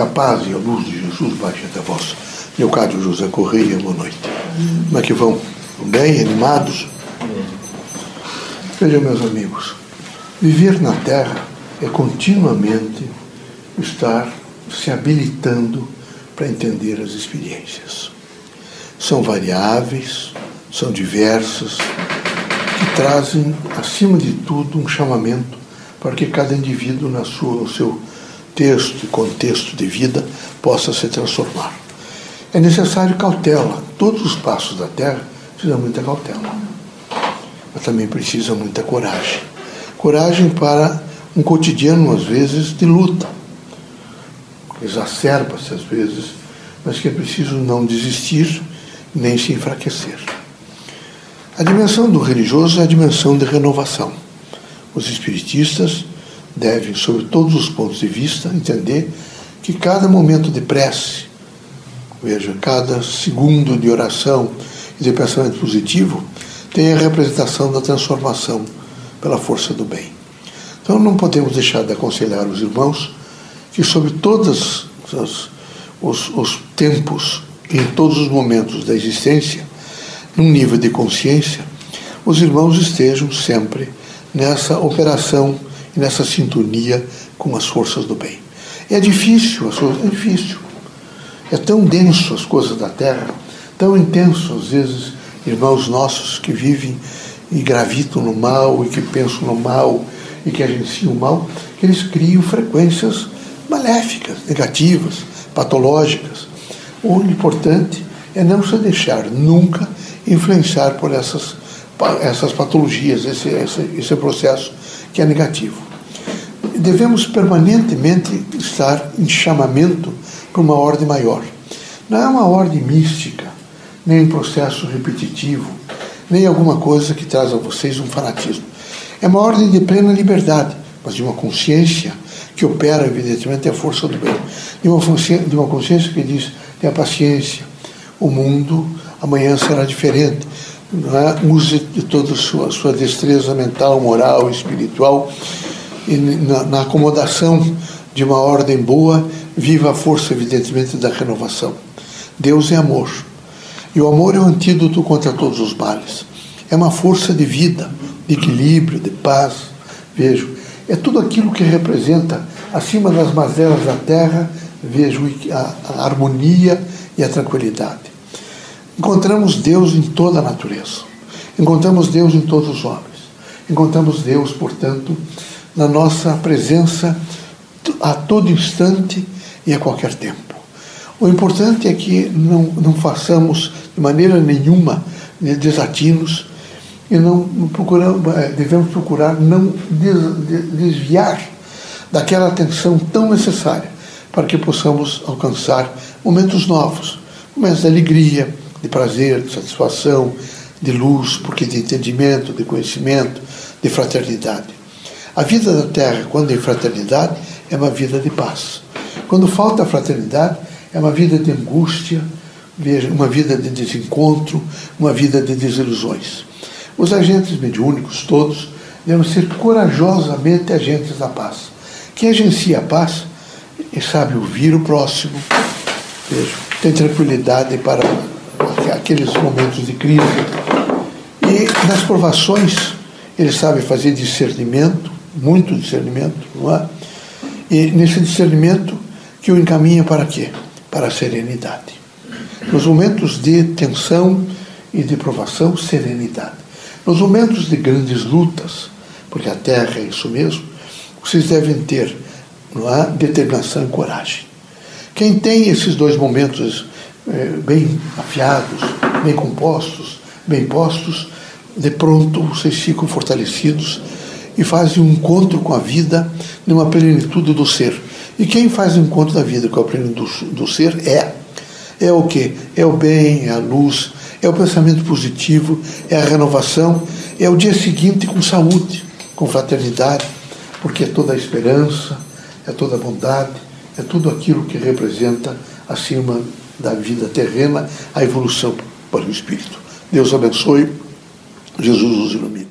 Que a paz e a luz de Jesus baixe até vós. Leocádio José Correia, boa noite. Como é que vão? Bem, animados? Vejam, meus amigos, viver na Terra é continuamente estar se habilitando para entender as experiências. São variáveis, são diversas, que trazem, acima de tudo, um chamamento para que cada indivíduo, na sua, no seu texto e contexto de vida, possa se transformar. É necessário cautela. Todos os passos da terra precisam muita cautela. Mas também precisa muita coragem. Coragem para um cotidiano, às vezes, de luta. Exacerba-se, às vezes, mas que é preciso não desistir nem se enfraquecer. A dimensão do religioso é a dimensão de renovação. Os espiritistas devem, sob todos os pontos de vista, entender que cada momento de prece, veja, cada segundo de oração e de pensamento positivo, tem a representação da transformação pela força do bem. Então não podemos deixar de aconselhar os irmãos que, sob todos os, os tempos e em todos os momentos da existência, num nível de consciência, os irmãos estejam sempre nessa operação e nessa sintonia com as forças do bem. É difícil, é difícil. É tão denso as coisas da terra, tão intenso, às vezes, irmãos nossos que vivem e gravitam no mal e que pensam no mal e que agenciam o mal, que eles criam frequências maléficas, negativas, patológicas. O importante é não se deixar nunca influenciar por essas essas patologias, esse, esse, esse processo que é negativo. Devemos permanentemente estar em chamamento para uma ordem maior. Não é uma ordem mística, nem um processo repetitivo, nem alguma coisa que traz a vocês um fanatismo. É uma ordem de plena liberdade, mas de uma consciência que opera, evidentemente, a força do bem. De uma, de uma consciência que diz: tenha paciência, o mundo amanhã será diferente é? use de toda a sua, sua destreza mental, moral, espiritual, na, na acomodação de uma ordem boa, viva a força, evidentemente, da renovação. Deus é amor. E o amor é o antídoto contra todos os males. É uma força de vida, de equilíbrio, de paz. Vejo, é tudo aquilo que representa, acima das mazelas da terra, vejo a, a harmonia e a tranquilidade. Encontramos Deus em toda a natureza. Encontramos Deus em todos os homens. Encontramos Deus, portanto, na nossa presença a todo instante e a qualquer tempo. O importante é que não, não façamos de maneira nenhuma desatinos e não procuramos, eh, devemos procurar não desviar daquela atenção tão necessária para que possamos alcançar momentos novos, momentos de alegria, de prazer, de satisfação, de luz, porque de entendimento, de conhecimento, de fraternidade. A vida da Terra, quando em fraternidade, é uma vida de paz. Quando falta fraternidade, é uma vida de angústia, uma vida de desencontro, uma vida de desilusões. Os agentes mediúnicos, todos, devem ser corajosamente agentes da paz. Quem agencia a paz e sabe ouvir o próximo, tem tranquilidade para aqueles momentos de crise. E nas provações, ele sabe fazer discernimento, muito discernimento, não é? E nesse discernimento que o encaminha para quê? Para a serenidade. Nos momentos de tensão e de provação, serenidade. Nos momentos de grandes lutas, porque a Terra é isso mesmo, vocês devem ter não é? determinação e coragem. Quem tem esses dois momentos é, bem afiados, bem compostos, bem postos, de pronto vocês ficam fortalecidos e fazem um encontro com a vida numa plenitude do ser. E quem faz o encontro da vida com a plenitude do, do ser é. É o que? É o bem, é a luz, é o pensamento positivo, é a renovação, é o dia seguinte com saúde, com fraternidade, porque é toda a esperança, é toda a bondade, é tudo aquilo que representa acima da vida terrena, a evolução para o espírito. Deus abençoe, Jesus os ilumine.